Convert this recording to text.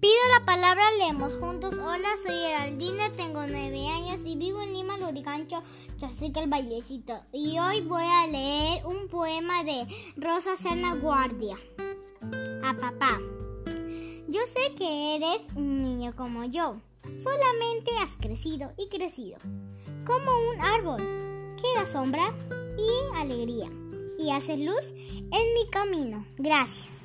Pido la palabra leemos juntos. Hola, soy Geraldina, tengo nueve años y vivo en Lima, Lurigancho, Chosica, el Vallecito. Y hoy voy a leer un poema de Rosa Serna Guardia. A papá. Yo sé que eres un niño como yo. Solamente has crecido y crecido. Como un árbol que da sombra y alegría. Y haces luz en mi camino. Gracias.